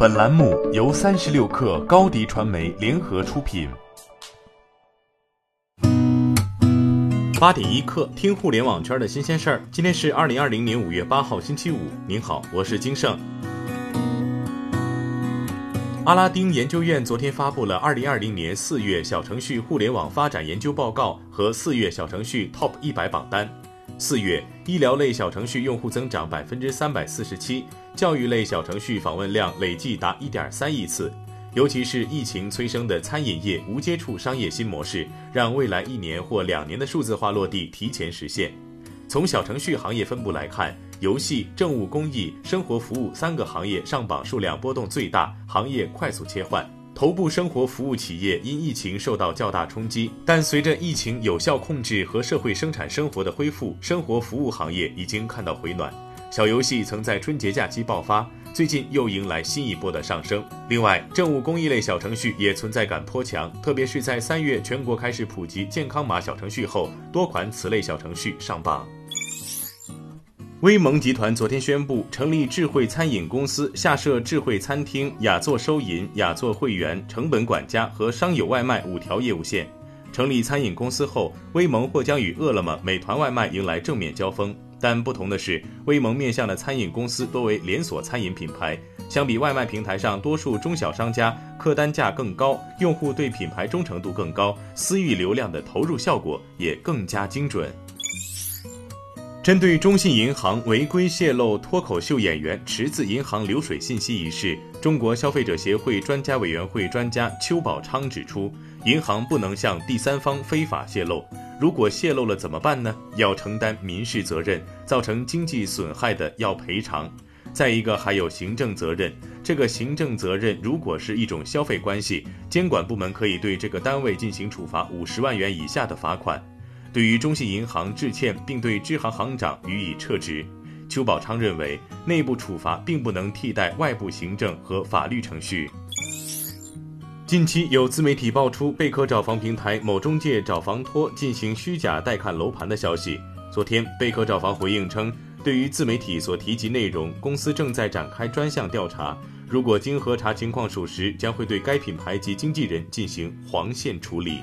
本栏目由三十六氪高低传媒联合出品。八点一刻，听互联网圈的新鲜事儿。今天是二零二零年五月八号，星期五。您好，我是金盛。阿拉丁研究院昨天发布了二零二零年四月小程序互联网发展研究报告和四月小程序 TOP 一百榜单。四月，医疗类小程序用户增长百分之三百四十七，教育类小程序访问量累计达一点三亿次。尤其是疫情催生的餐饮业无接触商业新模式，让未来一年或两年的数字化落地提前实现。从小程序行业分布来看。游戏、政务、公益、生活服务三个行业上榜数量波动最大，行业快速切换。头部生活服务企业因疫情受到较大冲击，但随着疫情有效控制和社会生产生活的恢复，生活服务行业已经看到回暖。小游戏曾在春节假期爆发，最近又迎来新一波的上升。另外，政务公益类小程序也存在感颇强，特别是在三月全国开始普及健康码小程序后，多款此类小程序上榜。威盟集团昨天宣布成立智慧餐饮公司，下设智慧餐厅、雅座收银、雅座会员、成本管家和商友外卖五条业务线。成立餐饮公司后，威盟或将与饿了么、美团外卖迎来正面交锋。但不同的是，威盟面向的餐饮公司多为连锁餐饮品牌，相比外卖平台上多数中小商家，客单价更高，用户对品牌忠诚度更高，私域流量的投入效果也更加精准。针对中信银行违规泄露脱口秀演员池子银行流水信息一事，中国消费者协会专家委员会专家邱宝昌指出，银行不能向第三方非法泄露，如果泄露了怎么办呢？要承担民事责任，造成经济损害的要赔偿。再一个还有行政责任，这个行政责任如果是一种消费关系，监管部门可以对这个单位进行处罚五十万元以下的罚款。对于中信银行致歉，并对支行行长予以撤职，邱宝昌认为，内部处罚并不能替代外部行政和法律程序。近期有自媒体爆出贝壳找房平台某中介找房托进行虚假带看楼盘的消息。昨天，贝壳找房回应称，对于自媒体所提及内容，公司正在展开专项调查，如果经核查情况属实，将会对该品牌及经纪人进行黄线处理。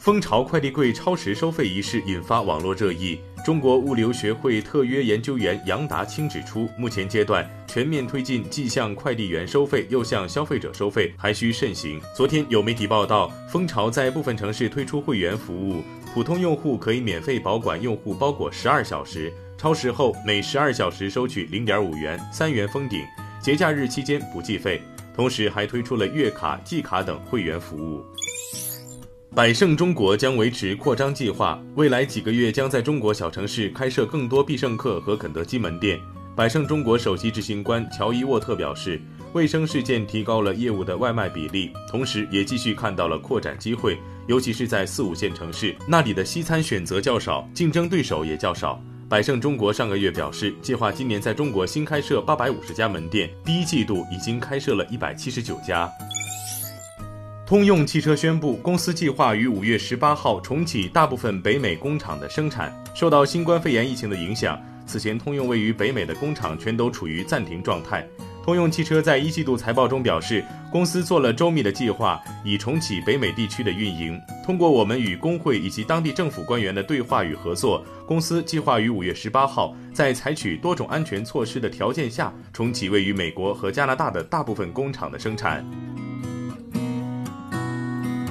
蜂巢快递柜超时收费一事引发网络热议。中国物流学会特约研究员杨达清指出，目前阶段全面推进既向快递员收费又向消费者收费，还需慎行。昨天有媒体报道，蜂巢在部分城市推出会员服务，普通用户可以免费保管用户包裹十二小时，超时后每十二小时收取零点五元，三元封顶，节假日期间不计费。同时还推出了月卡、季卡等会员服务。百胜中国将维持扩张计划，未来几个月将在中国小城市开设更多必胜客和肯德基门店。百胜中国首席执行官乔伊沃特表示，卫生事件提高了业务的外卖比例，同时也继续看到了扩展机会，尤其是在四五线城市，那里的西餐选择较少，竞争对手也较少。百胜中国上个月表示，计划今年在中国新开设八百五十家门店，第一季度已经开设了一百七十九家。通用汽车宣布，公司计划于五月十八号重启大部分北美工厂的生产。受到新冠肺炎疫情的影响，此前通用位于北美的工厂全都处于暂停状态。通用汽车在一季度财报中表示，公司做了周密的计划，以重启北美地区的运营。通过我们与工会以及当地政府官员的对话与合作，公司计划于五月十八号，在采取多种安全措施的条件下，重启位于美国和加拿大的大部分工厂的生产。